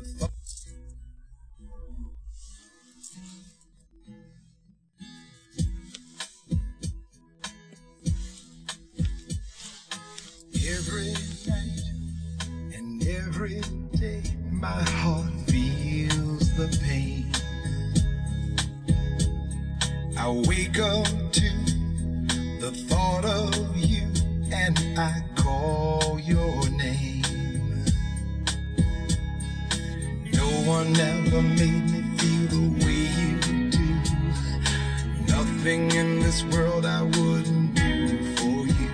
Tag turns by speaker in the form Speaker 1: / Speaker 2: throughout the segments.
Speaker 1: Every night and every day, my heart feels the pain. I wake up to the thought of you and I call your name. One ever made me feel the way you do. Nothing in this world I wouldn't do for you.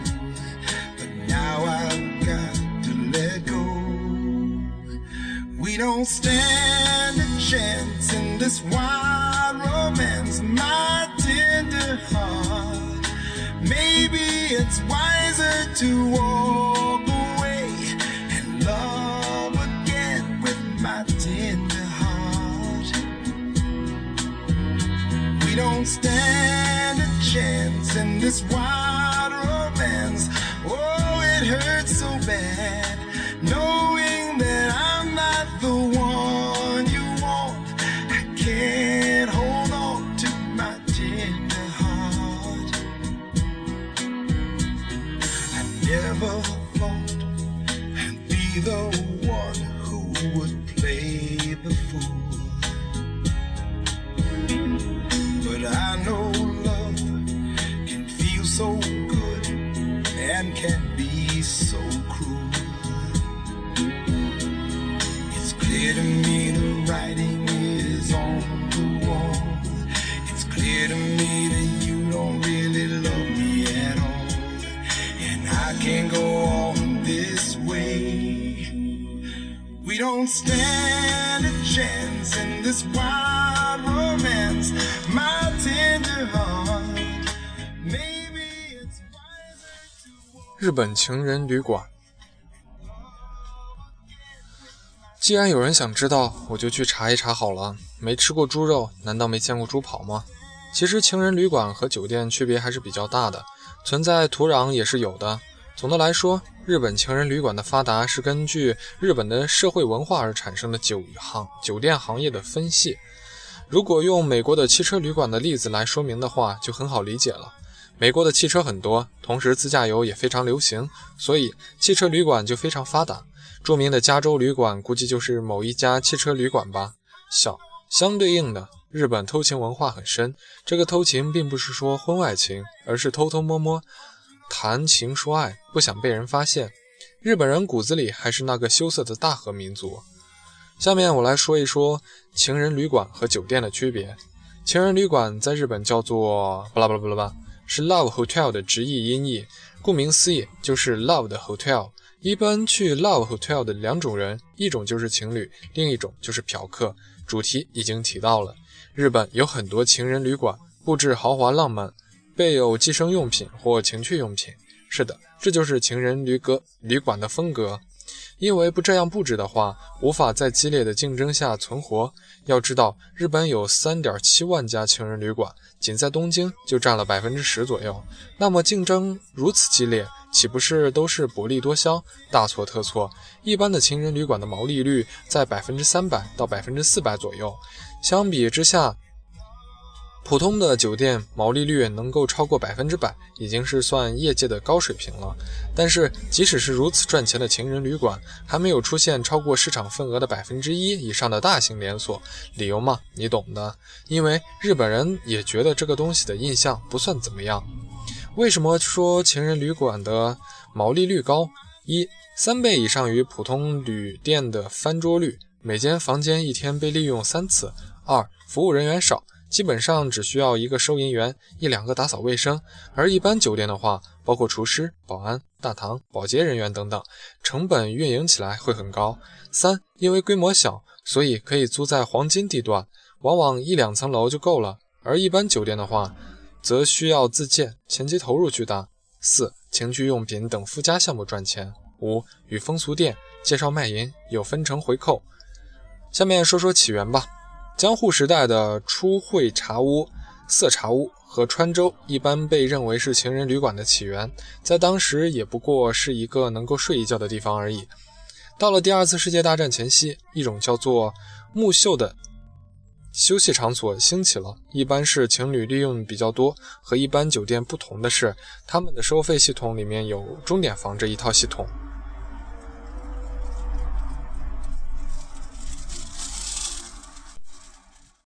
Speaker 1: But now I've got to let go. We don't stand a chance in this wild romance, my tender heart. Maybe it's wiser to walk don't stand a chance in this wild romance. Oh, it hurts so bad knowing that I'm not the one you want. I can't hold on to my tender heart. I never thought I'd be the one who would play the fool. And can be so cruel. It's clear to me the writing is on the wall. It's clear to me that you don't really love me at all. And I can't go on this way. We don't stand a chance in this wild romance, my
Speaker 2: 日本情人旅馆。既然有人想知道，我就去查一查好了。没吃过猪肉，难道没见过猪跑吗？其实情人旅馆和酒店区别还是比较大的，存在土壤也是有的。总的来说，日本情人旅馆的发达是根据日本的社会文化而产生的酒行酒店行业的分系。如果用美国的汽车旅馆的例子来说明的话，就很好理解了。美国的汽车很多，同时自驾游也非常流行，所以汽车旅馆就非常发达。著名的加州旅馆估计就是某一家汽车旅馆吧。小相对应的，日本偷情文化很深。这个偷情并不是说婚外情，而是偷偷摸摸谈情说爱，不想被人发现。日本人骨子里还是那个羞涩的大和民族。下面我来说一说情人旅馆和酒店的区别。情人旅馆在日本叫做巴拉巴拉巴拉巴，是 love hotel 的直译音译，顾名思义就是 love 的 hotel。一般去 love hotel 的两种人，一种就是情侣，另一种就是嫖客。主题已经提到了，日本有很多情人旅馆，布置豪华浪漫，备有寄生用品或情趣用品。是的，这就是情人旅阁旅馆的风格。因为不这样布置的话，无法在激烈的竞争下存活。要知道，日本有三点七万家情人旅馆，仅在东京就占了百分之十左右。那么竞争如此激烈，岂不是都是薄利多销？大错特错！一般的情人旅馆的毛利率在百分之三百到百分之四百左右，相比之下，普通的酒店毛利率能够超过百分之百，已经是算业界的高水平了。但是，即使是如此赚钱的情人旅馆，还没有出现超过市场份额的百分之一以上的大型连锁。理由嘛，你懂的。因为日本人也觉得这个东西的印象不算怎么样。为什么说情人旅馆的毛利率高？一三倍以上于普通旅店的翻桌率，每间房间一天被利用三次。二服务人员少。基本上只需要一个收银员，一两个打扫卫生。而一般酒店的话，包括厨师、保安、大堂、保洁人员等等，成本运营起来会很高。三，因为规模小，所以可以租在黄金地段，往往一两层楼就够了。而一般酒店的话，则需要自建，前期投入巨大。四，情趣用品等附加项目赚钱。五，与风俗店介绍卖淫有分成回扣。下面说说起源吧。江户时代的初会茶屋、色茶屋和川州一般被认为是情人旅馆的起源，在当时也不过是一个能够睡一觉的地方而已。到了第二次世界大战前夕，一种叫做木秀的休息场所兴起了，一般是情侣利用比较多。和一般酒店不同的是，他们的收费系统里面有钟点房这一套系统。